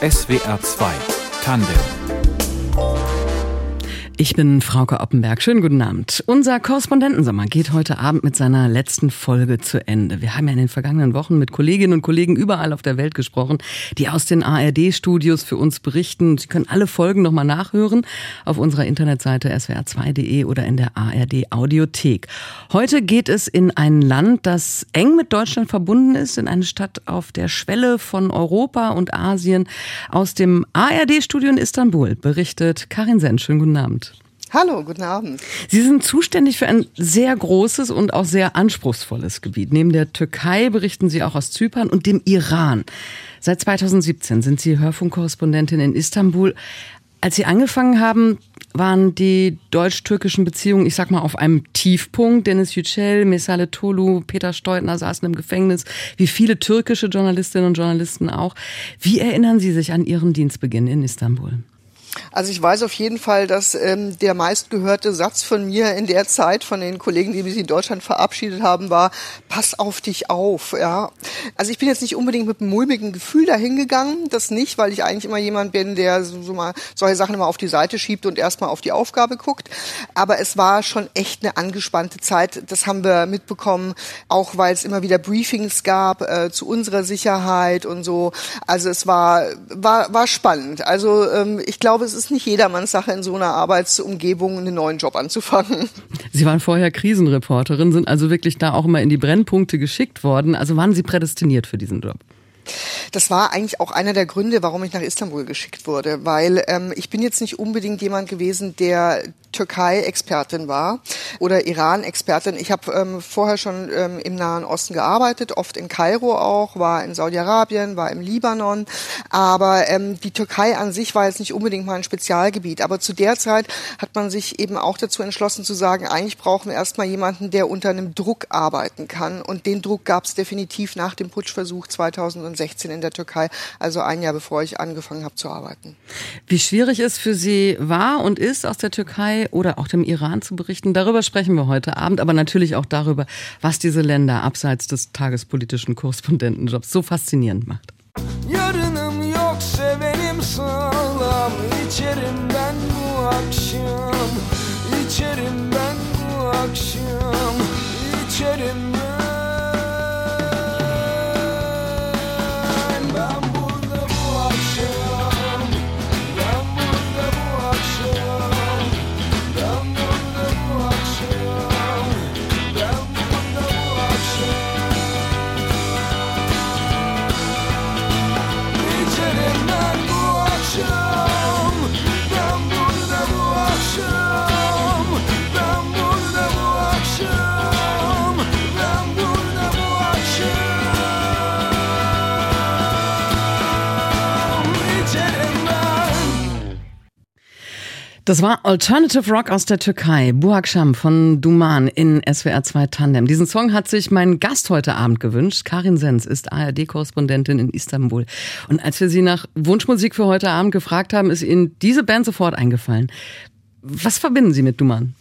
SWR 2 Tandem ich bin Frauke Oppenberg. Schönen guten Abend. Unser Korrespondentensommer geht heute Abend mit seiner letzten Folge zu Ende. Wir haben ja in den vergangenen Wochen mit Kolleginnen und Kollegen überall auf der Welt gesprochen, die aus den ARD-Studios für uns berichten. Sie können alle Folgen nochmal nachhören auf unserer Internetseite swr2.de oder in der ARD-Audiothek. Heute geht es in ein Land, das eng mit Deutschland verbunden ist, in eine Stadt auf der Schwelle von Europa und Asien. Aus dem ARD-Studio in Istanbul berichtet Karin Senn. Schönen guten Abend. Hallo, guten Abend. Sie sind zuständig für ein sehr großes und auch sehr anspruchsvolles Gebiet. Neben der Türkei berichten Sie auch aus Zypern und dem Iran. Seit 2017 sind Sie Hörfunkkorrespondentin in Istanbul. Als Sie angefangen haben, waren die deutsch-türkischen Beziehungen, ich sag mal, auf einem Tiefpunkt. Dennis Yücel, Mesale Tolu, Peter Steutner saßen im Gefängnis, wie viele türkische Journalistinnen und Journalisten auch. Wie erinnern Sie sich an Ihren Dienstbeginn in Istanbul? Also ich weiß auf jeden Fall, dass ähm, der meistgehörte Satz von mir in der Zeit von den Kollegen, die mich in Deutschland verabschiedet haben, war: Pass auf dich auf. Ja, also ich bin jetzt nicht unbedingt mit einem mulmigen Gefühl dahingegangen, das nicht, weil ich eigentlich immer jemand bin, der so, mal solche Sachen immer auf die Seite schiebt und erstmal auf die Aufgabe guckt. Aber es war schon echt eine angespannte Zeit. Das haben wir mitbekommen, auch weil es immer wieder Briefings gab äh, zu unserer Sicherheit und so. Also es war war war spannend. Also ähm, ich glaube es ist nicht jedermanns Sache, in so einer Arbeitsumgebung einen neuen Job anzufangen. Sie waren vorher Krisenreporterin, sind also wirklich da auch immer in die Brennpunkte geschickt worden. Also waren Sie prädestiniert für diesen Job? Das war eigentlich auch einer der Gründe, warum ich nach Istanbul geschickt wurde, weil ähm, ich bin jetzt nicht unbedingt jemand gewesen, der Türkei-Expertin war oder Iran-Expertin. Ich habe ähm, vorher schon ähm, im Nahen Osten gearbeitet, oft in Kairo auch, war in Saudi-Arabien, war im Libanon. Aber ähm, die Türkei an sich war jetzt nicht unbedingt mal ein Spezialgebiet. Aber zu der Zeit hat man sich eben auch dazu entschlossen zu sagen, eigentlich brauchen wir erstmal jemanden, der unter einem Druck arbeiten kann. Und den Druck gab es definitiv nach dem Putschversuch 2016 in der Türkei, also ein Jahr bevor ich angefangen habe zu arbeiten. Wie schwierig es für Sie war und ist, aus der Türkei oder auch dem Iran zu berichten. Darüber sprechen wir heute Abend, aber natürlich auch darüber, was diese Länder abseits des tagespolitischen Korrespondentenjobs so faszinierend macht. Yarınım Das war Alternative Rock aus der Türkei, Buakşam von Duman in SWR 2 Tandem. Diesen Song hat sich mein Gast heute Abend gewünscht. Karin Sens ist ARD-Korrespondentin in Istanbul. Und als wir sie nach Wunschmusik für heute Abend gefragt haben, ist Ihnen diese Band sofort eingefallen. Was verbinden Sie mit Duman?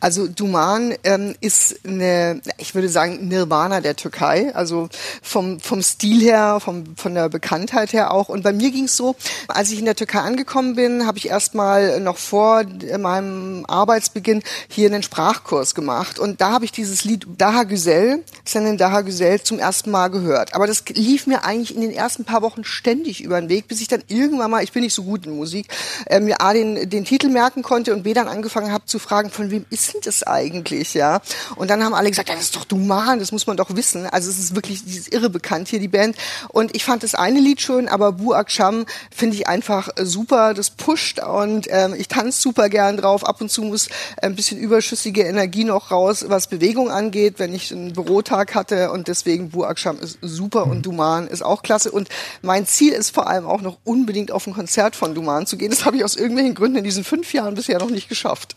Also Duman ähm, ist eine, ich würde sagen, Nirvana der Türkei. Also vom, vom Stil her, vom, von der Bekanntheit her auch. Und bei mir ging es so, als ich in der Türkei angekommen bin, habe ich erstmal noch vor meinem Arbeitsbeginn hier einen Sprachkurs gemacht. Und da habe ich dieses Lied Daha Güzel, Senin Daha Güzel, zum ersten Mal gehört. Aber das lief mir eigentlich in den ersten paar Wochen ständig über den Weg, bis ich dann irgendwann mal, ich bin nicht so gut in Musik, äh, mir A, den, den Titel merken konnte und B, dann angefangen habe zu fragen, von wem ist denn das eigentlich, ja? Und dann haben alle gesagt, ja, das ist doch Duman, das muss man doch wissen. Also es ist wirklich dieses irre bekannt hier, die Band. Und ich fand das eine Lied schön, aber Bu Aksham finde ich einfach super, das pusht und ähm, ich tanze super gern drauf. Ab und zu muss ein bisschen überschüssige Energie noch raus, was Bewegung angeht, wenn ich einen Bürotag hatte und deswegen Bu Aksham ist super und Duman ist auch klasse. Und mein Ziel ist vor allem auch noch unbedingt auf ein Konzert von Duman zu gehen. Das habe ich aus irgendwelchen Gründen in diesen fünf Jahren bisher noch nicht geschafft.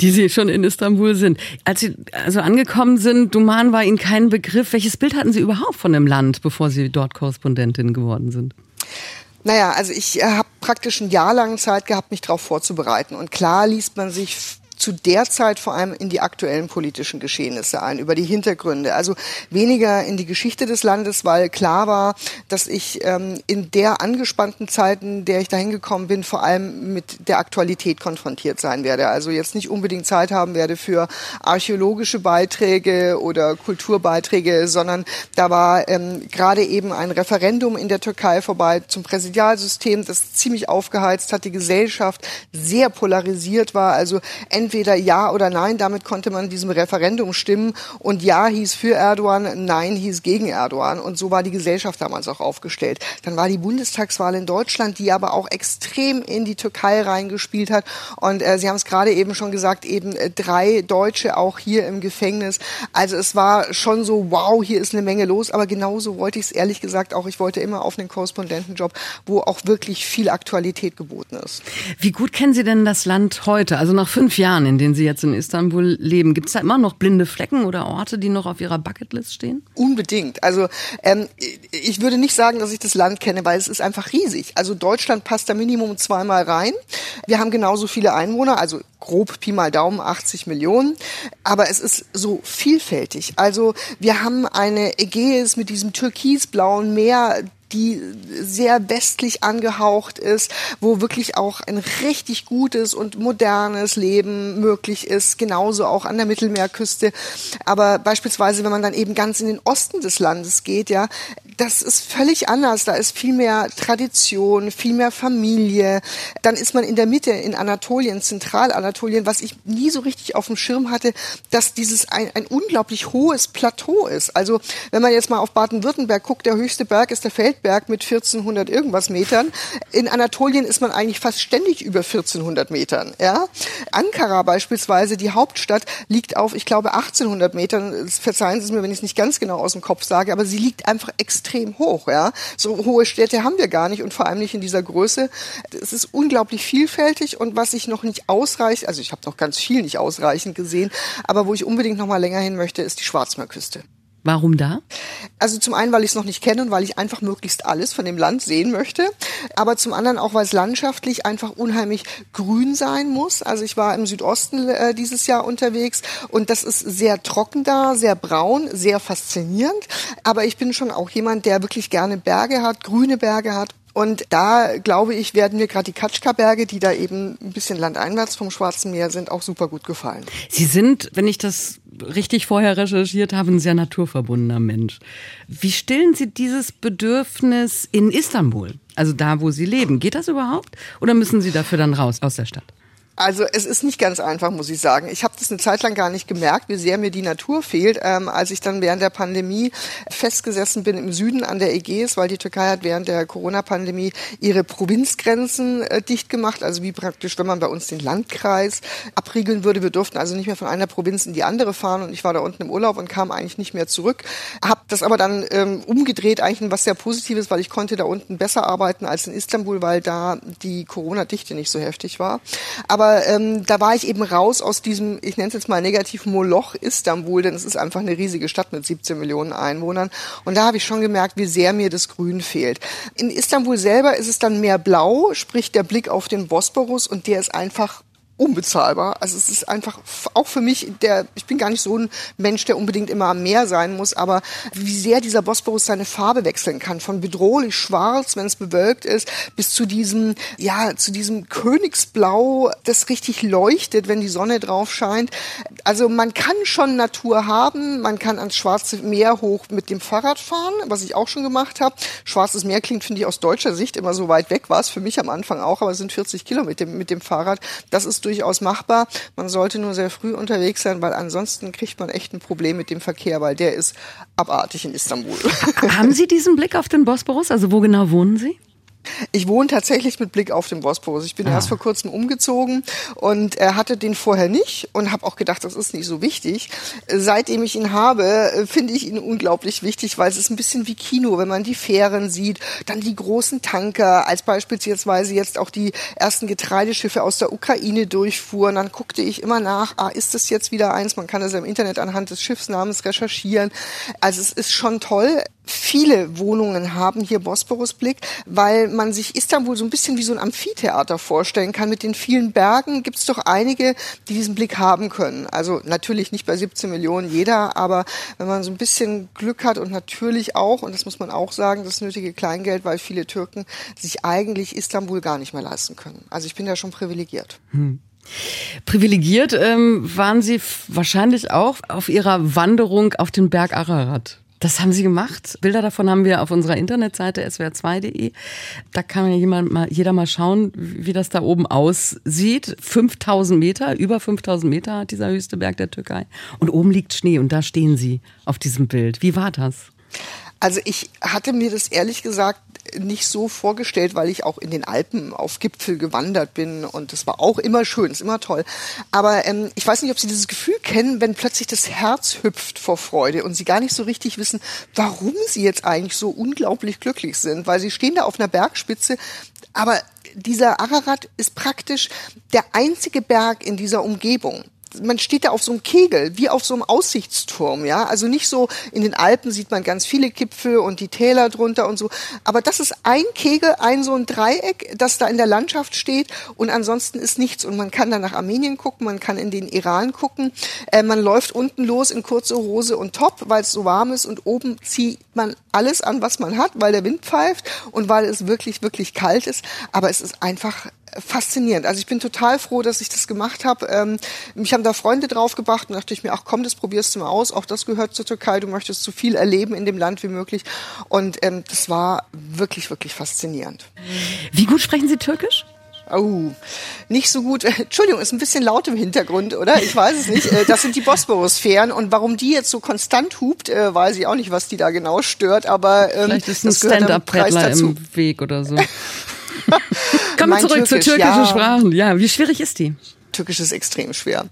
Die Sie schon in Istanbul sind. Als Sie also angekommen sind, Duman war Ihnen kein Begriff. Welches Bild hatten Sie überhaupt von dem Land, bevor Sie dort Korrespondentin geworden sind? Naja, also ich äh, habe praktisch ein Jahr lang Zeit gehabt, mich darauf vorzubereiten. Und klar liest man sich zu der Zeit vor allem in die aktuellen politischen Geschehnisse ein, über die Hintergründe. Also weniger in die Geschichte des Landes, weil klar war, dass ich ähm, in der angespannten Zeit, in der ich dahin gekommen bin, vor allem mit der Aktualität konfrontiert sein werde. Also jetzt nicht unbedingt Zeit haben werde für archäologische Beiträge oder Kulturbeiträge, sondern da war ähm, gerade eben ein Referendum in der Türkei vorbei zum Präsidialsystem, das ziemlich aufgeheizt hat, die Gesellschaft sehr polarisiert war. Also entweder ja oder nein, damit konnte man diesem Referendum stimmen und ja hieß für Erdogan, nein hieß gegen Erdogan und so war die Gesellschaft damals auch aufgestellt. Dann war die Bundestagswahl in Deutschland, die aber auch extrem in die Türkei reingespielt hat und äh, Sie haben es gerade eben schon gesagt, eben äh, drei Deutsche auch hier im Gefängnis. Also es war schon so, wow, hier ist eine Menge los, aber genauso wollte ich es ehrlich gesagt auch. Ich wollte immer auf einen Korrespondentenjob, wo auch wirklich viel Aktualität geboten ist. Wie gut kennen Sie denn das Land heute? Also nach fünf Jahren, in denen Sie jetzt in Istanbul leben, gibt es da immer noch blinde Flecken oder Orte, die noch auf Ihrer Bucketlist stehen? Unbedingt. Also ähm, ich würde nicht sagen, dass ich das Land kenne, weil es ist einfach riesig. Also Deutschland passt da Minimum zweimal rein. Wir haben genauso viele Einwohner, also grob Pi mal Daumen 80 Millionen. Aber es ist so vielfältig. Also wir haben eine Ägäis mit diesem türkisblauen Meer, die sehr westlich angehaucht ist, wo wirklich auch ein richtig gutes und modernes Leben möglich ist, genauso auch an der Mittelmeerküste. Aber beispielsweise, wenn man dann eben ganz in den Osten des Landes geht, ja, das ist völlig anders. Da ist viel mehr Tradition, viel mehr Familie. Dann ist man in der Mitte in Anatolien, Zentralanatolien, was ich nie so richtig auf dem Schirm hatte, dass dieses ein, ein unglaublich hohes Plateau ist. Also wenn man jetzt mal auf Baden-Württemberg guckt, der höchste Berg ist der Feldberg mit 1400 irgendwas Metern. In Anatolien ist man eigentlich fast ständig über 1400 Metern. Ja? Ankara beispielsweise, die Hauptstadt, liegt auf, ich glaube, 1800 Metern. Verzeihen Sie es mir, wenn ich es nicht ganz genau aus dem Kopf sage, aber sie liegt einfach extrem extrem hoch. Ja? So hohe Städte haben wir gar nicht und vor allem nicht in dieser Größe. Es ist unglaublich vielfältig und was ich noch nicht ausreichend, also ich habe noch ganz viel nicht ausreichend gesehen, aber wo ich unbedingt noch mal länger hin möchte, ist die Schwarzmeerküste. Warum da? Also zum einen, weil ich es noch nicht kenne und weil ich einfach möglichst alles von dem Land sehen möchte. Aber zum anderen auch, weil es landschaftlich einfach unheimlich grün sein muss. Also ich war im Südosten äh, dieses Jahr unterwegs und das ist sehr trocken da, sehr braun, sehr faszinierend. Aber ich bin schon auch jemand, der wirklich gerne Berge hat, grüne Berge hat und da, glaube ich, werden mir gerade die Katschka-Berge, die da eben ein bisschen landeinwärts vom Schwarzen Meer sind, auch super gut gefallen. Sie sind, wenn ich das richtig vorher recherchiert habe, ein sehr naturverbundener Mensch. Wie stillen Sie dieses Bedürfnis in Istanbul? Also da, wo Sie leben. Geht das überhaupt? Oder müssen Sie dafür dann raus aus der Stadt? Also es ist nicht ganz einfach, muss ich sagen. Ich habe das eine Zeit lang gar nicht gemerkt, wie sehr mir die Natur fehlt, ähm, als ich dann während der Pandemie festgesessen bin im Süden an der Ägäis, weil die Türkei hat während der Corona-Pandemie ihre Provinzgrenzen äh, dicht gemacht, also wie praktisch, wenn man bei uns den Landkreis abriegeln würde. Wir durften also nicht mehr von einer Provinz in die andere fahren und ich war da unten im Urlaub und kam eigentlich nicht mehr zurück. Hab das aber dann ähm, umgedreht, eigentlich was sehr Positives, weil ich konnte da unten besser arbeiten als in Istanbul, weil da die Corona-Dichte nicht so heftig war. Aber aber ähm, da war ich eben raus aus diesem, ich nenne es jetzt mal negativ Moloch Istanbul, denn es ist einfach eine riesige Stadt mit 17 Millionen Einwohnern. Und da habe ich schon gemerkt, wie sehr mir das Grün fehlt. In Istanbul selber ist es dann mehr blau, sprich der Blick auf den Bosporus und der ist einfach unbezahlbar. Also es ist einfach auch für mich, der, ich bin gar nicht so ein Mensch, der unbedingt immer am Meer sein muss, aber wie sehr dieser Bosporus seine Farbe wechseln kann, von bedrohlich schwarz, wenn es bewölkt ist, bis zu diesem, ja, zu diesem Königsblau, das richtig leuchtet, wenn die Sonne drauf scheint. Also man kann schon Natur haben, man kann ans Schwarze Meer hoch mit dem Fahrrad fahren, was ich auch schon gemacht habe. Schwarzes Meer klingt, finde ich, aus deutscher Sicht immer so weit weg, war es für mich am Anfang auch, aber es sind 40 Kilometer mit dem, mit dem Fahrrad. Das ist durchaus machbar. Man sollte nur sehr früh unterwegs sein, weil ansonsten kriegt man echt ein Problem mit dem Verkehr, weil der ist abartig in Istanbul. Haben Sie diesen Blick auf den Bosporus? Also wo genau wohnen Sie? Ich wohne tatsächlich mit Blick auf den Bosporus. Ich bin ah. erst vor kurzem umgezogen und er hatte den vorher nicht und habe auch gedacht, das ist nicht so wichtig. Seitdem ich ihn habe, finde ich ihn unglaublich wichtig, weil es ist ein bisschen wie Kino, wenn man die Fähren sieht, dann die großen Tanker, als beispielsweise jetzt auch die ersten Getreideschiffe aus der Ukraine durchfuhren. Dann guckte ich immer nach, ah, ist das jetzt wieder eins? Man kann das ja im Internet anhand des Schiffsnamens recherchieren. Also es ist schon toll. Viele Wohnungen haben hier Bosporusblick, weil man sich Istanbul so ein bisschen wie so ein Amphitheater vorstellen kann. Mit den vielen Bergen gibt es doch einige, die diesen Blick haben können. Also natürlich nicht bei 17 Millionen jeder, aber wenn man so ein bisschen Glück hat und natürlich auch, und das muss man auch sagen, das nötige Kleingeld, weil viele Türken sich eigentlich Istanbul gar nicht mehr leisten können. Also ich bin da schon privilegiert. Hm. Privilegiert ähm, waren Sie wahrscheinlich auch auf Ihrer Wanderung auf den Berg Ararat. Das haben sie gemacht. Bilder davon haben wir auf unserer Internetseite swr2.de. Da kann jemand mal, jeder mal schauen, wie das da oben aussieht. 5000 Meter, über 5000 Meter hat dieser höchste Berg der Türkei. Und oben liegt Schnee und da stehen sie auf diesem Bild. Wie war das? Also ich hatte mir das ehrlich gesagt nicht so vorgestellt, weil ich auch in den Alpen auf Gipfel gewandert bin und das war auch immer schön, ist immer toll. Aber ähm, ich weiß nicht, ob Sie dieses Gefühl kennen, wenn plötzlich das Herz hüpft vor Freude und Sie gar nicht so richtig wissen, warum Sie jetzt eigentlich so unglaublich glücklich sind, weil Sie stehen da auf einer Bergspitze, aber dieser Ararat ist praktisch der einzige Berg in dieser Umgebung man steht da auf so einem Kegel, wie auf so einem Aussichtsturm, ja. Also nicht so, in den Alpen sieht man ganz viele Gipfel und die Täler drunter und so. Aber das ist ein Kegel, ein so ein Dreieck, das da in der Landschaft steht und ansonsten ist nichts. Und man kann da nach Armenien gucken, man kann in den Iran gucken. Äh, man läuft unten los in kurze Hose und Top, weil es so warm ist und oben zieht man alles an, was man hat, weil der Wind pfeift und weil es wirklich, wirklich kalt ist. Aber es ist einfach faszinierend. Also ich bin total froh, dass ich das gemacht habe. Ähm, mich haben da Freunde draufgebracht und dachte ich mir, ach komm, das probierst du mal aus. Auch das gehört zur Türkei. Du möchtest so viel erleben in dem Land wie möglich. Und ähm, das war wirklich, wirklich faszinierend. Wie gut sprechen Sie Türkisch? Oh, nicht so gut. Entschuldigung, ist ein bisschen laut im Hintergrund, oder? Ich weiß es nicht. Äh, das sind die Bosporus-Fähren und warum die jetzt so konstant hupt, äh, weiß ich auch nicht, was die da genau stört. Aber ähm, vielleicht ist ein Stand-up-Paddler im Weg oder so. Kommen wir zurück Türkisch, zu türkischen ja. Sprachen. Ja, wie schwierig ist die? Türkisch ist extrem schwer.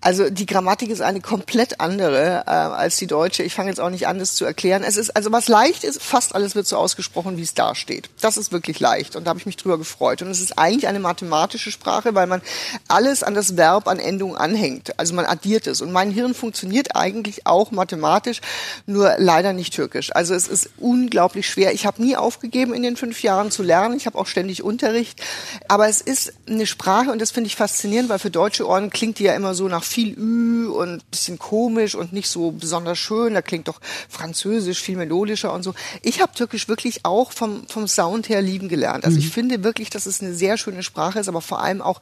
Also die Grammatik ist eine komplett andere äh, als die deutsche. Ich fange jetzt auch nicht an, das zu erklären. Es ist also was leicht ist, fast alles wird so ausgesprochen, wie es da steht. Das ist wirklich leicht und da habe ich mich drüber gefreut. Und es ist eigentlich eine mathematische Sprache, weil man alles an das Verb an Endung anhängt. Also man addiert es. Und mein Hirn funktioniert eigentlich auch mathematisch, nur leider nicht türkisch. Also es ist unglaublich schwer. Ich habe nie aufgegeben in den fünf Jahren zu lernen. Ich habe auch ständig Unterricht. Aber es ist eine Sprache und das finde ich faszinierend, weil für deutsche Ohren klingt die ja immer so nach viel Ü und bisschen komisch und nicht so besonders schön. Da klingt doch Französisch viel melodischer und so. Ich habe Türkisch wirklich auch vom, vom Sound her lieben gelernt. Also mhm. ich finde wirklich, dass es eine sehr schöne Sprache ist, aber vor allem auch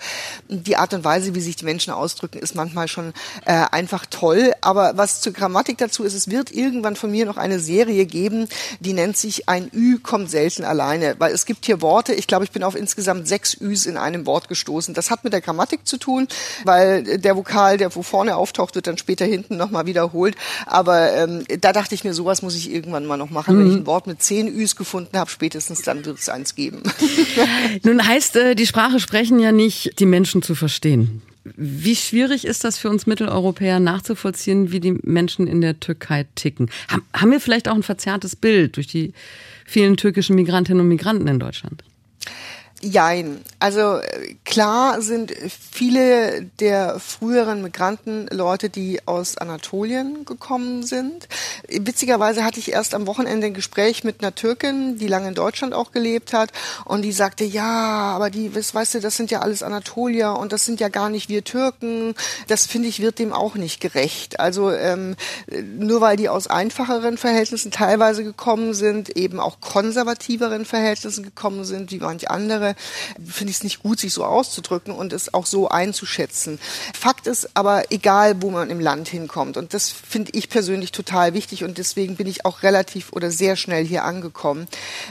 die Art und Weise, wie sich die Menschen ausdrücken, ist manchmal schon äh, einfach toll. Aber was zur Grammatik dazu ist, es wird irgendwann von mir noch eine Serie geben, die nennt sich ein Ü kommt selten alleine, weil es gibt hier Worte, ich glaube, ich bin auf insgesamt sechs Üs in einem Wort gestoßen. Das hat mit der Grammatik zu tun tun, weil der Vokal, der wo vorne auftaucht, wird dann später hinten nochmal wiederholt. Aber ähm, da dachte ich mir, sowas muss ich irgendwann mal noch machen. Mhm. Wenn ich ein Wort mit zehn Üs gefunden habe, spätestens dann wird es eins geben. Nun heißt äh, die Sprache sprechen ja nicht, die Menschen zu verstehen. Wie schwierig ist das für uns Mitteleuropäer nachzuvollziehen, wie die Menschen in der Türkei ticken? Haben wir vielleicht auch ein verzerrtes Bild durch die vielen türkischen Migrantinnen und Migranten in Deutschland? Jein. Also klar sind viele der früheren Migranten Leute, die aus Anatolien gekommen sind. Witzigerweise hatte ich erst am Wochenende ein Gespräch mit einer Türkin, die lange in Deutschland auch gelebt hat und die sagte, ja, aber die, weißt du, das sind ja alles Anatolier und das sind ja gar nicht wir Türken. Das finde ich wird dem auch nicht gerecht. Also ähm, nur weil die aus einfacheren Verhältnissen teilweise gekommen sind, eben auch konservativeren Verhältnissen gekommen sind, wie manche andere, Jahre finde ich es nicht gut, sich so auszudrücken und es auch so einzuschätzen. Fakt ist aber, egal wo man im Land hinkommt, und das finde ich persönlich total wichtig und deswegen bin ich auch relativ oder sehr schnell hier angekommen,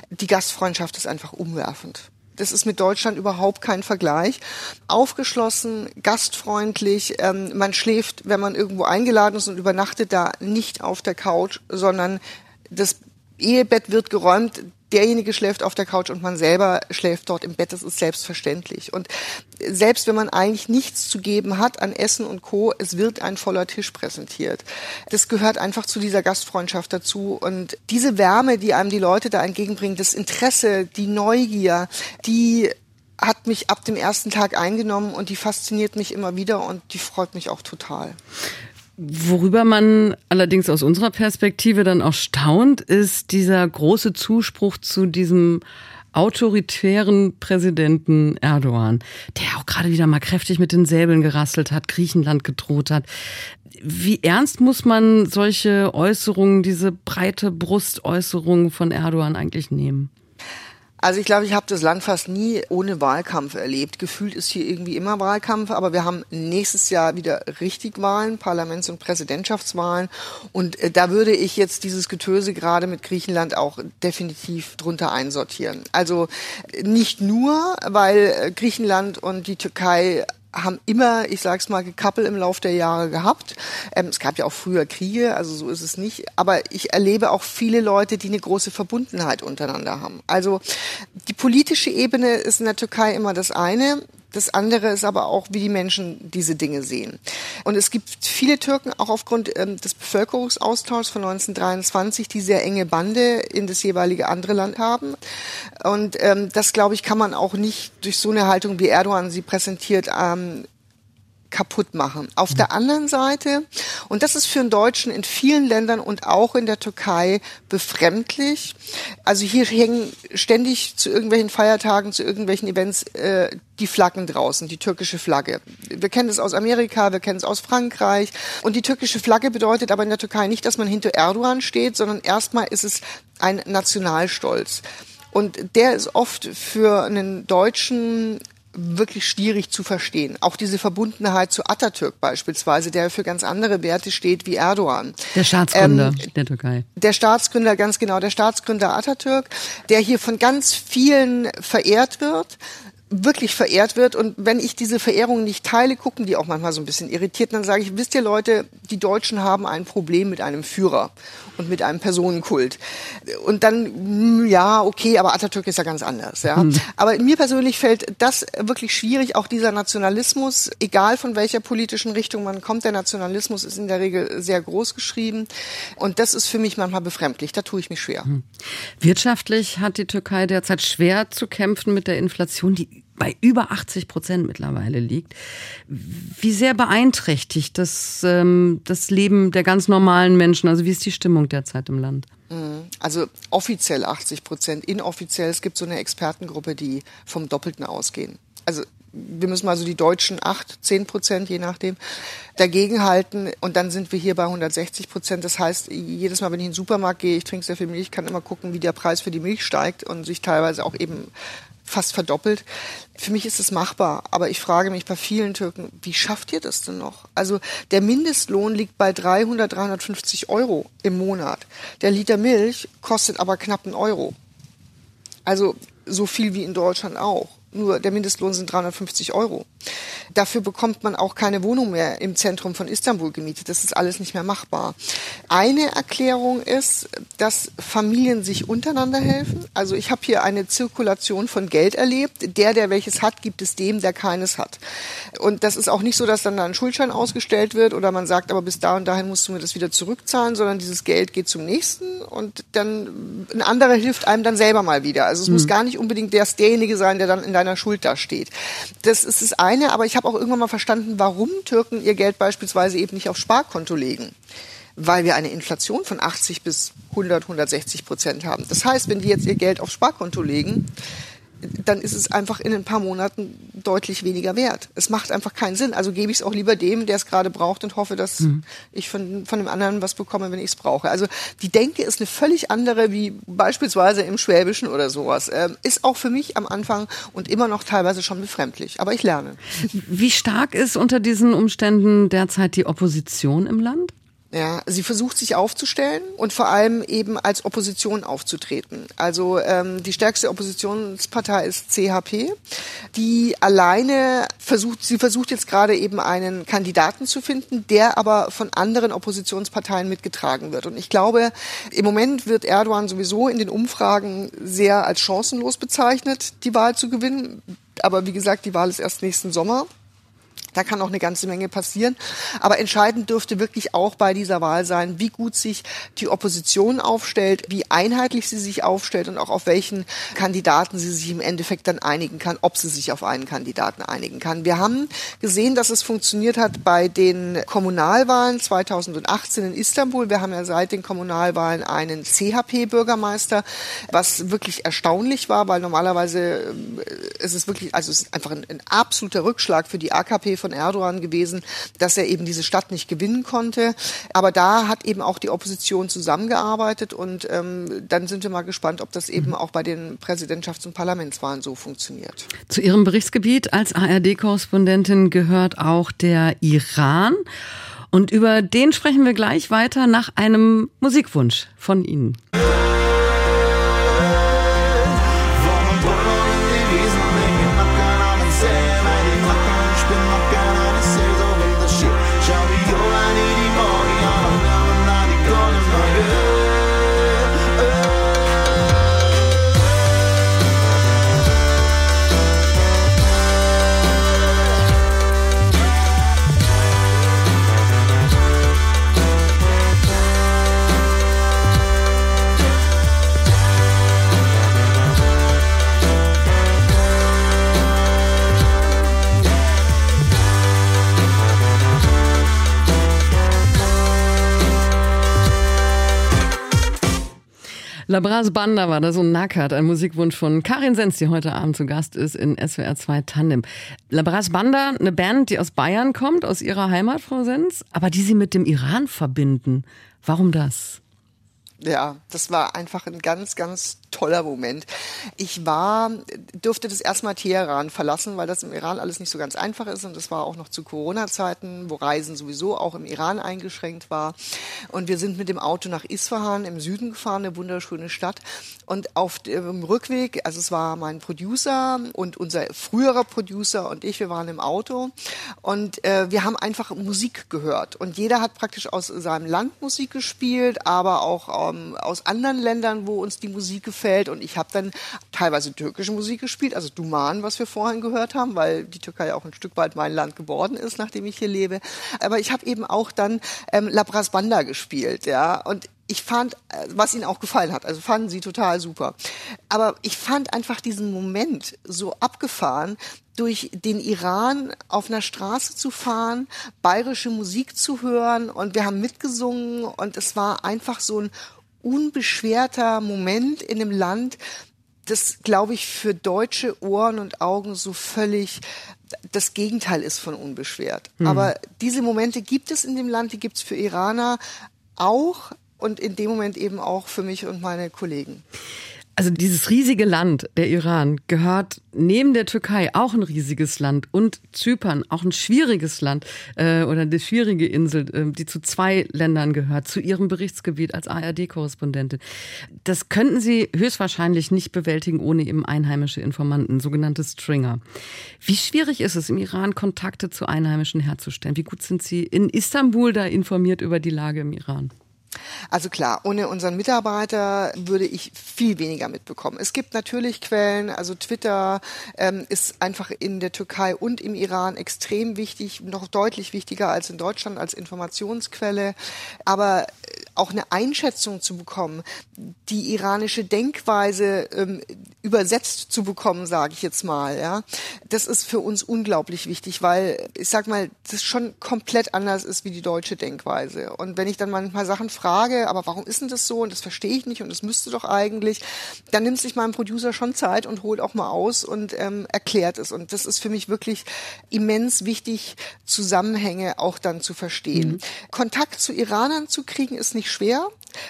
die Gastfreundschaft ist einfach umwerfend. Das ist mit Deutschland überhaupt kein Vergleich. Aufgeschlossen, gastfreundlich. Ähm, man schläft, wenn man irgendwo eingeladen ist und übernachtet da nicht auf der Couch, sondern das Ehebett wird geräumt, derjenige schläft auf der Couch und man selber schläft dort im Bett, das ist selbstverständlich. Und selbst wenn man eigentlich nichts zu geben hat an Essen und Co., es wird ein voller Tisch präsentiert. Das gehört einfach zu dieser Gastfreundschaft dazu. Und diese Wärme, die einem die Leute da entgegenbringen, das Interesse, die Neugier, die hat mich ab dem ersten Tag eingenommen und die fasziniert mich immer wieder und die freut mich auch total. Worüber man allerdings aus unserer Perspektive dann auch staunt, ist dieser große Zuspruch zu diesem autoritären Präsidenten Erdogan, der auch gerade wieder mal kräftig mit den Säbeln gerasselt hat, Griechenland gedroht hat. Wie ernst muss man solche Äußerungen, diese breite Brustäußerungen von Erdogan eigentlich nehmen? Also ich glaube, ich habe das Land fast nie ohne Wahlkampf erlebt. Gefühlt ist hier irgendwie immer Wahlkampf, aber wir haben nächstes Jahr wieder richtig Wahlen, Parlaments- und Präsidentschaftswahlen. Und äh, da würde ich jetzt dieses Getöse gerade mit Griechenland auch definitiv drunter einsortieren. Also nicht nur, weil äh, Griechenland und die Türkei haben immer, ich sag's mal, Gekappel im Laufe der Jahre gehabt. Ähm, es gab ja auch früher Kriege, also so ist es nicht. Aber ich erlebe auch viele Leute, die eine große Verbundenheit untereinander haben. Also die politische Ebene ist in der Türkei immer das eine. Das andere ist aber auch, wie die Menschen diese Dinge sehen. Und es gibt viele Türken, auch aufgrund ähm, des Bevölkerungsaustauschs von 1923, die sehr enge Bande in das jeweilige andere Land haben. Und ähm, das, glaube ich, kann man auch nicht durch so eine Haltung, wie Erdogan sie präsentiert, ähm, kaputt machen. Auf der anderen Seite, und das ist für einen Deutschen in vielen Ländern und auch in der Türkei befremdlich, also hier hängen ständig zu irgendwelchen Feiertagen, zu irgendwelchen Events äh, die Flaggen draußen, die türkische Flagge. Wir kennen es aus Amerika, wir kennen es aus Frankreich. Und die türkische Flagge bedeutet aber in der Türkei nicht, dass man hinter Erdogan steht, sondern erstmal ist es ein Nationalstolz. Und der ist oft für einen Deutschen wirklich schwierig zu verstehen. Auch diese Verbundenheit zu Atatürk beispielsweise, der für ganz andere Werte steht wie Erdogan. Der Staatsgründer ähm, der Türkei. Der Staatsgründer, ganz genau, der Staatsgründer Atatürk, der hier von ganz vielen verehrt wird wirklich verehrt wird. Und wenn ich diese Verehrung nicht teile, gucken die auch manchmal so ein bisschen irritiert. Dann sage ich, wisst ihr Leute, die Deutschen haben ein Problem mit einem Führer und mit einem Personenkult. Und dann, hm, ja, okay, aber Atatürk ist ja ganz anders. Ja. Hm. Aber mir persönlich fällt das wirklich schwierig, auch dieser Nationalismus, egal von welcher politischen Richtung man kommt, der Nationalismus ist in der Regel sehr groß geschrieben. Und das ist für mich manchmal befremdlich. Da tue ich mich schwer. Hm. Wirtschaftlich hat die Türkei derzeit schwer zu kämpfen mit der Inflation, die bei über 80 Prozent mittlerweile liegt. Wie sehr beeinträchtigt das ähm, das Leben der ganz normalen Menschen? Also wie ist die Stimmung derzeit im Land? Mhm. Also offiziell 80 Prozent, inoffiziell, es gibt so eine Expertengruppe, die vom Doppelten ausgehen. Also wir müssen also die Deutschen 8, 10 Prozent, je nachdem, dagegen halten. Und dann sind wir hier bei 160 Prozent. Das heißt, jedes Mal, wenn ich in den Supermarkt gehe, ich trinke sehr viel Milch, kann immer gucken, wie der Preis für die Milch steigt und sich teilweise auch eben fast verdoppelt. Für mich ist es machbar, aber ich frage mich bei vielen Türken, wie schafft ihr das denn noch? Also der Mindestlohn liegt bei 300, 350 Euro im Monat. Der Liter Milch kostet aber knapp einen Euro. Also so viel wie in Deutschland auch. Nur der Mindestlohn sind 350 Euro. Dafür bekommt man auch keine Wohnung mehr im Zentrum von Istanbul gemietet. Das ist alles nicht mehr machbar. Eine Erklärung ist, dass Familien sich untereinander helfen. Also ich habe hier eine Zirkulation von Geld erlebt. Der, der welches hat, gibt es dem, der keines hat. Und das ist auch nicht so, dass dann da ein Schuldschein ausgestellt wird oder man sagt, aber bis da und dahin musst du mir das wieder zurückzahlen, sondern dieses Geld geht zum nächsten und dann ein anderer hilft einem dann selber mal wieder. Also es mhm. muss gar nicht unbedingt derjenige sein, der dann in deiner Schuld da steht. Das ist das eine, aber ich habe auch irgendwann mal verstanden, warum Türken ihr Geld beispielsweise eben nicht auf Sparkonto legen. Weil wir eine Inflation von 80 bis 100, 160 Prozent haben. Das heißt, wenn die jetzt ihr Geld auf Sparkonto legen, dann ist es einfach in ein paar Monaten deutlich weniger wert. Es macht einfach keinen Sinn. Also gebe ich es auch lieber dem, der es gerade braucht und hoffe, dass mhm. ich von, von dem anderen was bekomme, wenn ich es brauche. Also die Denke ist eine völlig andere, wie beispielsweise im Schwäbischen oder sowas. Ähm, ist auch für mich am Anfang und immer noch teilweise schon befremdlich. Aber ich lerne. Wie stark ist unter diesen Umständen derzeit die Opposition im Land? Ja, sie versucht sich aufzustellen und vor allem eben als Opposition aufzutreten. Also ähm, die stärkste Oppositionspartei ist CHP, die alleine versucht, sie versucht jetzt gerade eben einen Kandidaten zu finden, der aber von anderen Oppositionsparteien mitgetragen wird. Und ich glaube, im Moment wird Erdogan sowieso in den Umfragen sehr als chancenlos bezeichnet, die Wahl zu gewinnen. Aber wie gesagt, die Wahl ist erst nächsten Sommer. Da kann auch eine ganze Menge passieren. Aber entscheidend dürfte wirklich auch bei dieser Wahl sein, wie gut sich die Opposition aufstellt, wie einheitlich sie sich aufstellt und auch auf welchen Kandidaten sie sich im Endeffekt dann einigen kann, ob sie sich auf einen Kandidaten einigen kann. Wir haben gesehen, dass es funktioniert hat bei den Kommunalwahlen 2018 in Istanbul. Wir haben ja seit den Kommunalwahlen einen CHP-Bürgermeister, was wirklich erstaunlich war, weil normalerweise äh, ist es wirklich, also es ist einfach ein, ein absoluter Rückschlag für die AKP von Erdogan gewesen, dass er eben diese Stadt nicht gewinnen konnte. Aber da hat eben auch die Opposition zusammengearbeitet und ähm, dann sind wir mal gespannt, ob das eben mhm. auch bei den Präsidentschafts- und Parlamentswahlen so funktioniert. Zu Ihrem Berichtsgebiet als ARD-Korrespondentin gehört auch der Iran. Und über den sprechen wir gleich weiter nach einem Musikwunsch von Ihnen. Labras Banda war da so nackert, ein Musikwunsch von Karin Senz, die heute Abend zu Gast ist in SWR 2 Tandem. Labras Banda, eine Band, die aus Bayern kommt, aus ihrer Heimat, Frau Senz, aber die sie mit dem Iran verbinden. Warum das? Ja, das war einfach ein ganz, ganz toller Moment. Ich war, durfte das erstmal Teheran verlassen, weil das im Iran alles nicht so ganz einfach ist und das war auch noch zu Corona-Zeiten, wo Reisen sowieso auch im Iran eingeschränkt war. Und wir sind mit dem Auto nach Isfahan im Süden gefahren, eine wunderschöne Stadt. Und auf dem Rückweg, also es war mein Producer und unser früherer Producer und ich, wir waren im Auto und äh, wir haben einfach Musik gehört. Und jeder hat praktisch aus seinem Land Musik gespielt, aber auch ähm, aus anderen Ländern, wo uns die Musik gefällt gefällt. Und ich habe dann teilweise türkische Musik gespielt, also Duman, was wir vorhin gehört haben, weil die Türkei auch ein Stück weit mein Land geworden ist, nachdem ich hier lebe. Aber ich habe eben auch dann ähm, Labras Banda gespielt, ja. Und ich fand, äh, was ihnen auch gefallen hat, also fanden sie total super. Aber ich fand einfach diesen Moment so abgefahren, durch den Iran auf einer Straße zu fahren, bayerische Musik zu hören und wir haben mitgesungen und es war einfach so ein unbeschwerter Moment in einem Land, das, glaube ich, für deutsche Ohren und Augen so völlig das Gegenteil ist von unbeschwert. Hm. Aber diese Momente gibt es in dem Land, die gibt es für Iraner auch und in dem Moment eben auch für mich und meine Kollegen. Also dieses riesige Land, der Iran, gehört neben der Türkei auch ein riesiges Land und Zypern auch ein schwieriges Land äh, oder eine schwierige Insel, äh, die zu zwei Ländern gehört, zu Ihrem Berichtsgebiet als ARD-Korrespondentin. Das könnten Sie höchstwahrscheinlich nicht bewältigen ohne eben einheimische Informanten, sogenannte Stringer. Wie schwierig ist es im Iran, Kontakte zu Einheimischen herzustellen? Wie gut sind Sie in Istanbul da informiert über die Lage im Iran? Also klar, ohne unseren Mitarbeiter würde ich viel weniger mitbekommen. Es gibt natürlich Quellen, also Twitter ähm, ist einfach in der Türkei und im Iran extrem wichtig, noch deutlich wichtiger als in Deutschland als Informationsquelle. Aber auch eine Einschätzung zu bekommen, die iranische Denkweise ähm, übersetzt zu bekommen, sage ich jetzt mal, ja, das ist für uns unglaublich wichtig, weil ich sag mal, das schon komplett anders ist wie die deutsche Denkweise. Und wenn ich dann manchmal Sachen frage, aber warum ist denn das so und das verstehe ich nicht und das müsste doch eigentlich, dann nimmt sich mein Producer schon Zeit und holt auch mal aus und ähm, erklärt es. Und das ist für mich wirklich immens wichtig, Zusammenhänge auch dann zu verstehen. Mhm. Kontakt zu Iranern zu kriegen ist nicht schwer,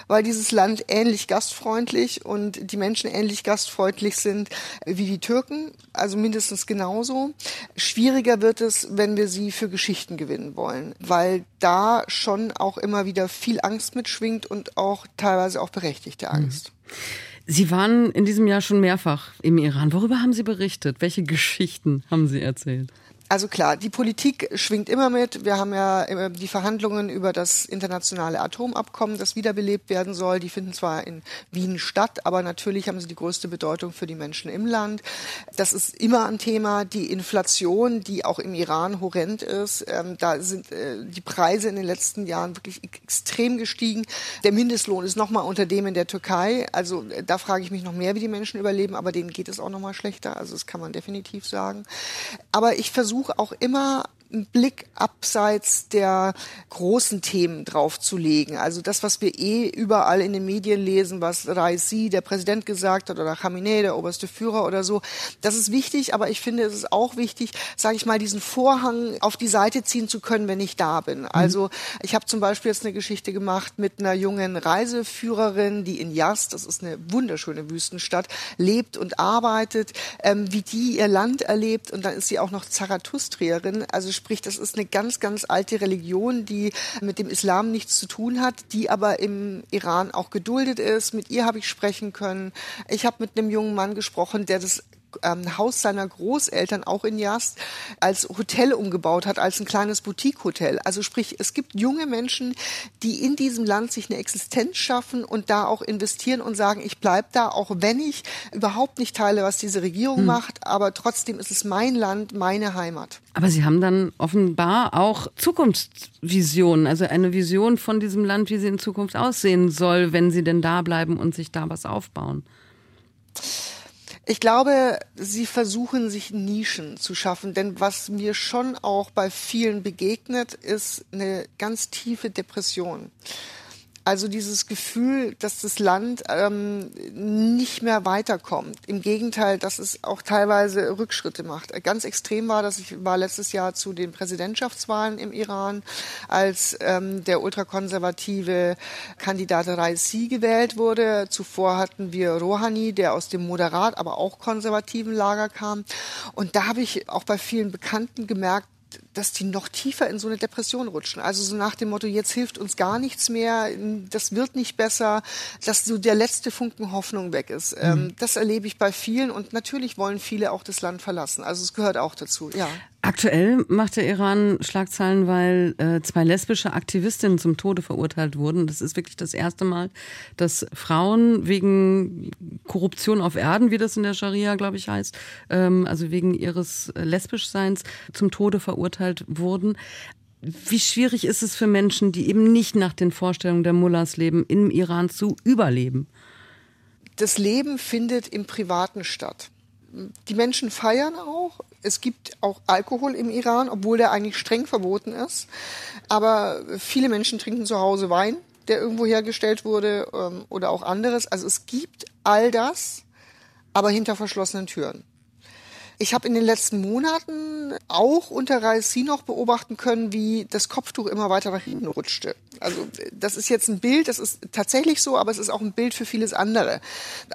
weil dieses Land ähnlich gastfreundlich und die Menschen ähnlich gastfreundlich sind wie die Türken, also mindestens genauso. Schwieriger wird es, wenn wir sie für Geschichten gewinnen wollen, weil da schon auch immer wieder viel Angst mitschwingt und auch teilweise auch berechtigte mhm. Angst. Sie waren in diesem Jahr schon mehrfach im Iran. Worüber haben Sie berichtet? Welche Geschichten haben Sie erzählt? Also klar, die Politik schwingt immer mit. Wir haben ja die Verhandlungen über das internationale Atomabkommen, das wiederbelebt werden soll. Die finden zwar in Wien statt, aber natürlich haben sie die größte Bedeutung für die Menschen im Land. Das ist immer ein Thema. Die Inflation, die auch im Iran horrend ist, ähm, da sind äh, die Preise in den letzten Jahren wirklich extrem gestiegen. Der Mindestlohn ist noch mal unter dem in der Türkei. Also äh, da frage ich mich noch mehr, wie die Menschen überleben, aber denen geht es auch noch mal schlechter. Also das kann man definitiv sagen. Aber ich versuche versuche auch immer einen Blick abseits der großen Themen draufzulegen. Also das, was wir eh überall in den Medien lesen, was Raisi, der Präsident, gesagt hat, oder Khamenei, der oberste Führer oder so, das ist wichtig, aber ich finde, es ist auch wichtig, sage ich mal, diesen Vorhang auf die Seite ziehen zu können, wenn ich da bin. Mhm. Also ich habe zum Beispiel jetzt eine Geschichte gemacht mit einer jungen Reiseführerin, die in Yas, das ist eine wunderschöne Wüstenstadt, lebt und arbeitet, ähm, wie die ihr Land erlebt und dann ist sie auch noch Zarathustrierin, also sprich, das ist eine ganz, ganz alte Religion, die mit dem Islam nichts zu tun hat, die aber im Iran auch geduldet ist. Mit ihr habe ich sprechen können. Ich habe mit einem jungen Mann gesprochen, der das ähm, Haus seiner Großeltern auch in Jast als Hotel umgebaut hat, als ein kleines Boutique-Hotel. Also sprich, es gibt junge Menschen, die in diesem Land sich eine Existenz schaffen und da auch investieren und sagen, ich bleib da, auch wenn ich überhaupt nicht teile, was diese Regierung hm. macht, aber trotzdem ist es mein Land, meine Heimat. Aber Sie haben dann offenbar auch Zukunftsvisionen, also eine Vision von diesem Land, wie sie in Zukunft aussehen soll, wenn Sie denn da bleiben und sich da was aufbauen. Ich glaube, sie versuchen sich Nischen zu schaffen, denn was mir schon auch bei vielen begegnet, ist eine ganz tiefe Depression. Also dieses Gefühl, dass das Land ähm, nicht mehr weiterkommt. Im Gegenteil, dass es auch teilweise Rückschritte macht. Ganz extrem war das, ich war letztes Jahr zu den Präsidentschaftswahlen im Iran, als ähm, der ultrakonservative Kandidat Raisi gewählt wurde. Zuvor hatten wir Rouhani, der aus dem moderat, aber auch konservativen Lager kam. Und da habe ich auch bei vielen Bekannten gemerkt, dass die noch tiefer in so eine Depression rutschen. Also so nach dem Motto, jetzt hilft uns gar nichts mehr, das wird nicht besser, dass so der letzte Funken Hoffnung weg ist. Mhm. Ähm, das erlebe ich bei vielen und natürlich wollen viele auch das Land verlassen. Also es gehört auch dazu, ja. Aktuell macht der Iran Schlagzeilen, weil äh, zwei lesbische Aktivistinnen zum Tode verurteilt wurden. Das ist wirklich das erste Mal, dass Frauen wegen Korruption auf Erden, wie das in der Scharia, glaube ich, heißt, ähm, also wegen ihres Lesbischseins zum Tode verurteilt wurden. Wie schwierig ist es für Menschen, die eben nicht nach den Vorstellungen der Mullahs leben, im Iran zu überleben? Das Leben findet im Privaten statt die Menschen feiern auch. Es gibt auch Alkohol im Iran, obwohl der eigentlich streng verboten ist. Aber viele Menschen trinken zu Hause Wein, der irgendwo hergestellt wurde ähm, oder auch anderes. Also es gibt all das, aber hinter verschlossenen Türen. Ich habe in den letzten Monaten auch unter Raisi noch beobachten können, wie das Kopftuch immer weiter nach hinten rutschte. Also das ist jetzt ein Bild, das ist tatsächlich so, aber es ist auch ein Bild für vieles andere.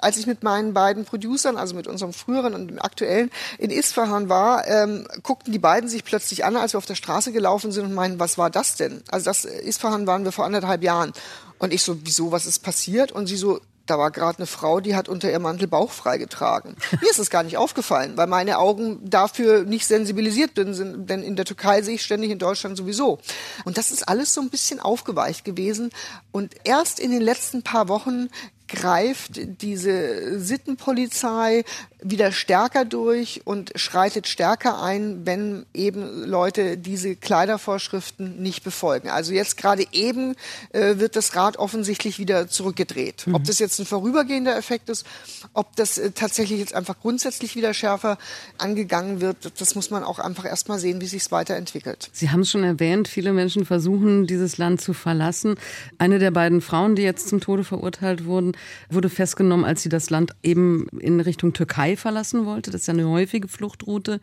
Als ich mit meinen beiden Producern, also mit unserem früheren und dem aktuellen, in Isfahan war, ähm, guckten die beiden sich plötzlich an, als wir auf der Straße gelaufen sind und meinen, was war das denn? Also das Isfahan waren wir vor anderthalb Jahren. Und ich so, wieso, was ist passiert? Und sie so, da war gerade eine Frau, die hat unter ihrem Mantel Bauch freigetragen. Mir ist es gar nicht aufgefallen, weil meine Augen dafür nicht sensibilisiert sind, denn in der Türkei sehe ich ständig in Deutschland sowieso. Und das ist alles so ein bisschen aufgeweicht gewesen. Und erst in den letzten paar Wochen greift diese Sittenpolizei wieder stärker durch und schreitet stärker ein, wenn eben Leute diese Kleidervorschriften nicht befolgen. Also jetzt gerade eben äh, wird das Rad offensichtlich wieder zurückgedreht. Mhm. Ob das jetzt ein vorübergehender Effekt ist, ob das äh, tatsächlich jetzt einfach grundsätzlich wieder schärfer angegangen wird, das muss man auch einfach erstmal sehen, wie sich es weiterentwickelt. Sie haben es schon erwähnt, viele Menschen versuchen, dieses Land zu verlassen. Eine der beiden Frauen, die jetzt zum Tode verurteilt wurden, wurde festgenommen, als sie das Land eben in Richtung Türkei verlassen wollte. Das ist ja eine häufige Fluchtroute.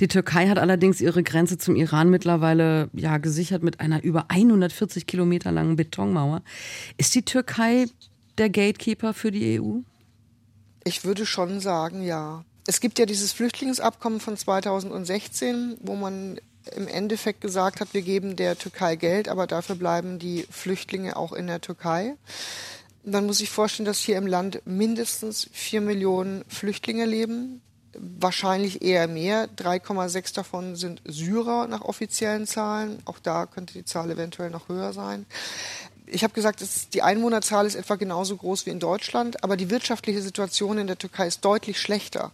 Die Türkei hat allerdings ihre Grenze zum Iran mittlerweile ja gesichert mit einer über 140 Kilometer langen Betonmauer. Ist die Türkei der Gatekeeper für die EU? Ich würde schon sagen, ja. Es gibt ja dieses Flüchtlingsabkommen von 2016, wo man im Endeffekt gesagt hat, wir geben der Türkei Geld, aber dafür bleiben die Flüchtlinge auch in der Türkei. Man muss sich vorstellen, dass hier im Land mindestens vier Millionen Flüchtlinge leben. wahrscheinlich eher mehr. 3,6 davon sind Syrer nach offiziellen Zahlen. Auch da könnte die Zahl eventuell noch höher sein. Ich habe gesagt, die Einwohnerzahl ist etwa genauso groß wie in Deutschland, aber die wirtschaftliche Situation in der Türkei ist deutlich schlechter.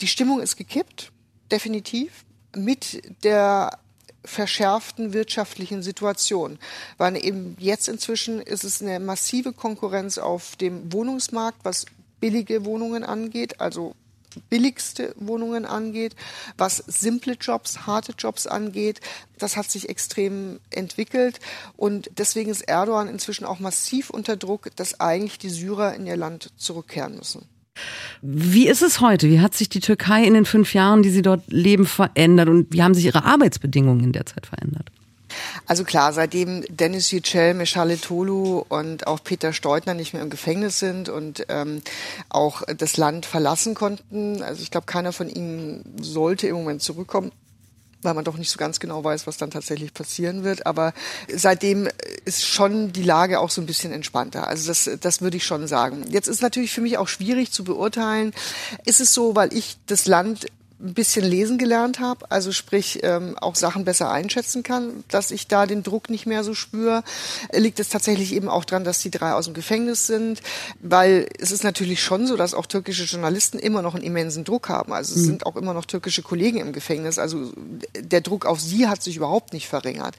Die Stimmung ist gekippt, definitiv, mit der verschärften wirtschaftlichen Situation. Weil eben jetzt inzwischen ist es eine massive Konkurrenz auf dem Wohnungsmarkt, was billige Wohnungen angeht, also billigste Wohnungen angeht, was simple Jobs, harte Jobs angeht. Das hat sich extrem entwickelt und deswegen ist Erdogan inzwischen auch massiv unter Druck, dass eigentlich die Syrer in ihr Land zurückkehren müssen. Wie ist es heute? Wie hat sich die Türkei in den fünf Jahren, die Sie dort leben, verändert und wie haben sich Ihre Arbeitsbedingungen in der Zeit verändert? Also klar, seitdem Dennis Yücel, Meschale Tolu und auch Peter Steutner nicht mehr im Gefängnis sind und ähm, auch das Land verlassen konnten, also ich glaube, keiner von ihnen sollte im Moment zurückkommen weil man doch nicht so ganz genau weiß, was dann tatsächlich passieren wird. Aber seitdem ist schon die Lage auch so ein bisschen entspannter. Also das, das würde ich schon sagen. Jetzt ist natürlich für mich auch schwierig zu beurteilen, ist es so, weil ich das Land ein bisschen lesen gelernt habe, also sprich ähm, auch Sachen besser einschätzen kann, dass ich da den Druck nicht mehr so spüre, liegt es tatsächlich eben auch dran, dass die drei aus dem Gefängnis sind, weil es ist natürlich schon so, dass auch türkische Journalisten immer noch einen immensen Druck haben. Also es mhm. sind auch immer noch türkische Kollegen im Gefängnis. Also der Druck auf sie hat sich überhaupt nicht verringert.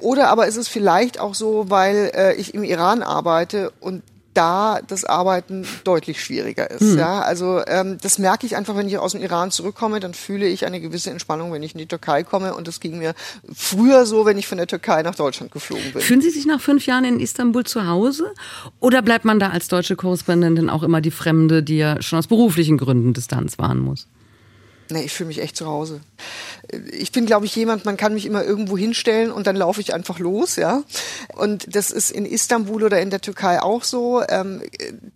Oder aber ist es vielleicht auch so, weil äh, ich im Iran arbeite und da das Arbeiten deutlich schwieriger ist. Hm. Ja, also ähm, das merke ich einfach, wenn ich aus dem Iran zurückkomme, dann fühle ich eine gewisse Entspannung, wenn ich in die Türkei komme. Und das ging mir früher so, wenn ich von der Türkei nach Deutschland geflogen bin. Fühlen Sie sich nach fünf Jahren in Istanbul zu Hause? Oder bleibt man da als deutsche Korrespondentin auch immer die Fremde, die ja schon aus beruflichen Gründen Distanz wahren muss? Nee, ich fühle mich echt zu Hause ich bin, glaube ich, jemand, man kann mich immer irgendwo hinstellen und dann laufe ich einfach los, ja. Und das ist in Istanbul oder in der Türkei auch so. Ähm,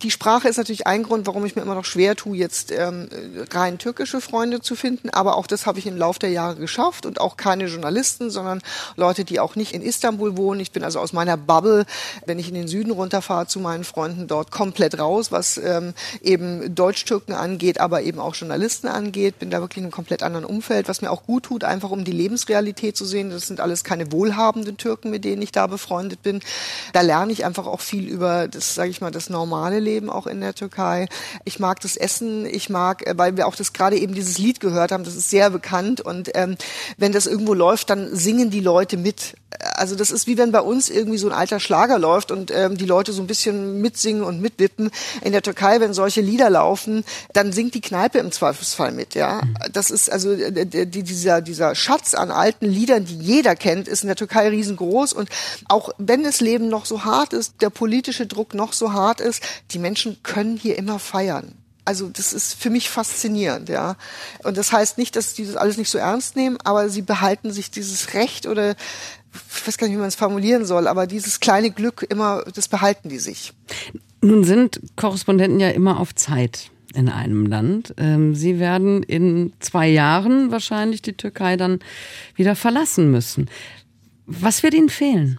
die Sprache ist natürlich ein Grund, warum ich mir immer noch schwer tue, jetzt ähm, rein türkische Freunde zu finden. Aber auch das habe ich im Laufe der Jahre geschafft und auch keine Journalisten, sondern Leute, die auch nicht in Istanbul wohnen. Ich bin also aus meiner Bubble, wenn ich in den Süden runterfahre zu meinen Freunden dort komplett raus, was ähm, eben Deutsch-Türken angeht, aber eben auch Journalisten angeht. Bin da wirklich in einem komplett anderen Umfeld, was mir auch gut tut, einfach um die Lebensrealität zu sehen. Das sind alles keine wohlhabenden Türken, mit denen ich da befreundet bin. Da lerne ich einfach auch viel über das, sage ich mal, das normale Leben auch in der Türkei. Ich mag das Essen, ich mag, äh, weil wir auch das gerade eben dieses Lied gehört haben, das ist sehr bekannt und ähm, wenn das irgendwo läuft, dann singen die Leute mit. Also das ist wie wenn bei uns irgendwie so ein alter Schlager läuft und ähm, die Leute so ein bisschen mitsingen und mitwippen. In der Türkei, wenn solche Lieder laufen, dann singt die Kneipe im Zweifelsfall mit. Ja, das ist also äh, die, dieser dieser, Schatz an alten Liedern, die jeder kennt, ist in der Türkei riesengroß. Und auch wenn das Leben noch so hart ist, der politische Druck noch so hart ist, die Menschen können hier immer feiern. Also das ist für mich faszinierend, ja. Und das heißt nicht, dass die das alles nicht so ernst nehmen, aber sie behalten sich dieses Recht oder ich weiß gar nicht, wie man es formulieren soll, aber dieses kleine Glück immer, das behalten die sich. Nun sind Korrespondenten ja immer auf Zeit in einem Land. Ähm, sie werden in zwei Jahren wahrscheinlich die Türkei dann wieder verlassen müssen. Was wird Ihnen fehlen?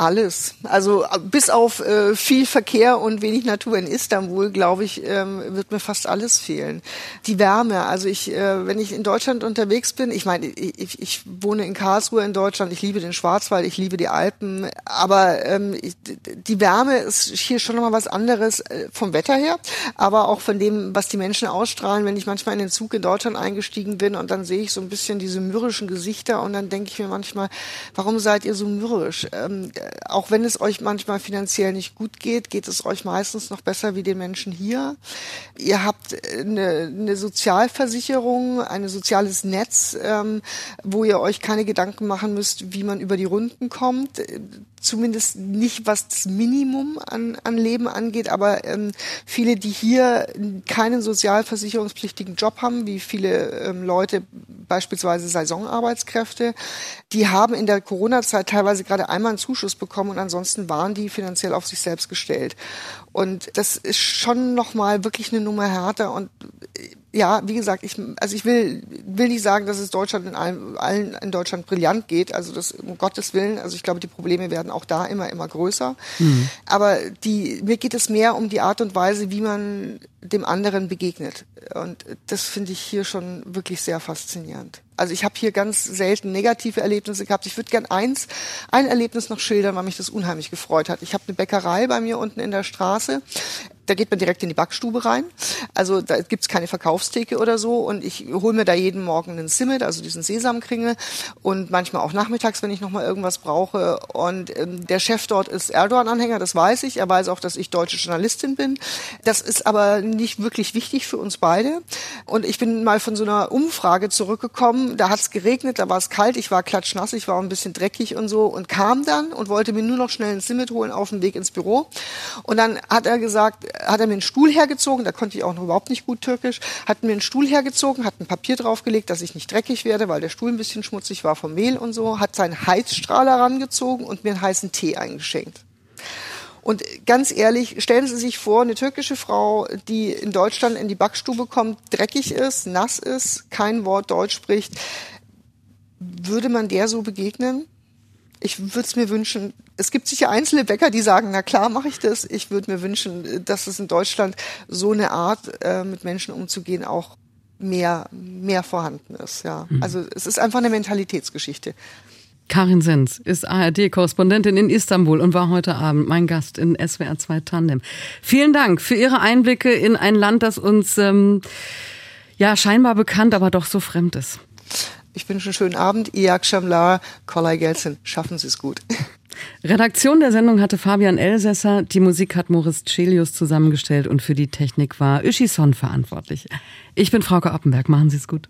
Alles. Also bis auf äh, viel Verkehr und wenig Natur in Istanbul, glaube ich, ähm, wird mir fast alles fehlen. Die Wärme. Also ich, äh, wenn ich in Deutschland unterwegs bin, ich meine, ich, ich wohne in Karlsruhe in Deutschland, ich liebe den Schwarzwald, ich liebe die Alpen, aber ähm, ich, die Wärme ist hier schon nochmal was anderes äh, vom Wetter her, aber auch von dem, was die Menschen ausstrahlen. Wenn ich manchmal in den Zug in Deutschland eingestiegen bin und dann sehe ich so ein bisschen diese mürrischen Gesichter und dann denke ich mir manchmal, warum seid ihr so mürrisch? Ähm, auch wenn es euch manchmal finanziell nicht gut geht, geht es euch meistens noch besser wie den Menschen hier. Ihr habt eine, eine Sozialversicherung, ein soziales Netz, ähm, wo ihr euch keine Gedanken machen müsst, wie man über die Runden kommt zumindest nicht was das Minimum an, an Leben angeht, aber ähm, viele, die hier keinen sozialversicherungspflichtigen Job haben, wie viele ähm, Leute, beispielsweise Saisonarbeitskräfte, die haben in der Corona-Zeit teilweise gerade einmal einen Zuschuss bekommen und ansonsten waren die finanziell auf sich selbst gestellt. Und das ist schon nochmal wirklich eine Nummer härter und ja, wie gesagt, ich, also ich will, will nicht sagen, dass es Deutschland in allen, allen in Deutschland brillant geht. Also das um Gottes Willen. Also ich glaube, die Probleme werden auch da immer, immer größer. Mhm. Aber die, mir geht es mehr um die Art und Weise, wie man dem anderen begegnet. Und das finde ich hier schon wirklich sehr faszinierend. Also ich habe hier ganz selten negative Erlebnisse gehabt. Ich würde gern eins, ein Erlebnis noch schildern, weil mich das unheimlich gefreut hat. Ich habe eine Bäckerei bei mir unten in der Straße da geht man direkt in die Backstube rein. Also da gibt's keine Verkaufstheke oder so. Und ich hole mir da jeden Morgen einen Simmet, also diesen Sesamkringel. Und manchmal auch nachmittags, wenn ich nochmal irgendwas brauche. Und ähm, der Chef dort ist Erdogan-Anhänger, das weiß ich. Er weiß auch, dass ich deutsche Journalistin bin. Das ist aber nicht wirklich wichtig für uns beide. Und ich bin mal von so einer Umfrage zurückgekommen. Da hat's geregnet, da war es kalt, ich war klatschnass, ich war ein bisschen dreckig und so. Und kam dann und wollte mir nur noch schnell ein Simmet holen auf dem Weg ins Büro. Und dann hat er gesagt, hat er mir einen Stuhl hergezogen, da konnte ich auch noch überhaupt nicht gut Türkisch, hat mir einen Stuhl hergezogen, hat ein Papier draufgelegt, dass ich nicht dreckig werde, weil der Stuhl ein bisschen schmutzig war vom Mehl und so, hat seinen Heizstrahler rangezogen und mir einen heißen Tee eingeschenkt. Und ganz ehrlich, stellen Sie sich vor, eine türkische Frau, die in Deutschland in die Backstube kommt, dreckig ist, nass ist, kein Wort Deutsch spricht, würde man der so begegnen? Ich würde es mir wünschen, es gibt sicher einzelne Bäcker, die sagen, na klar, mache ich das. Ich würde mir wünschen, dass es in Deutschland so eine Art, äh, mit Menschen umzugehen, auch mehr, mehr vorhanden ist. Ja. Mhm. Also es ist einfach eine Mentalitätsgeschichte. Karin Sens ist ARD-Korrespondentin in Istanbul und war heute Abend mein Gast in SWR 2 Tandem. Vielen Dank für Ihre Einblicke in ein Land, das uns ähm, ja scheinbar bekannt, aber doch so fremd ist. Ich wünsche einen schönen Abend. Iak Shamlar, Kolai Gelsen. Schaffen Sie es gut. Redaktion der Sendung hatte Fabian Elsässer, die Musik hat Moritz Celius zusammengestellt und für die Technik war Son verantwortlich. Ich bin Frauke Oppenberg, machen Sie es gut.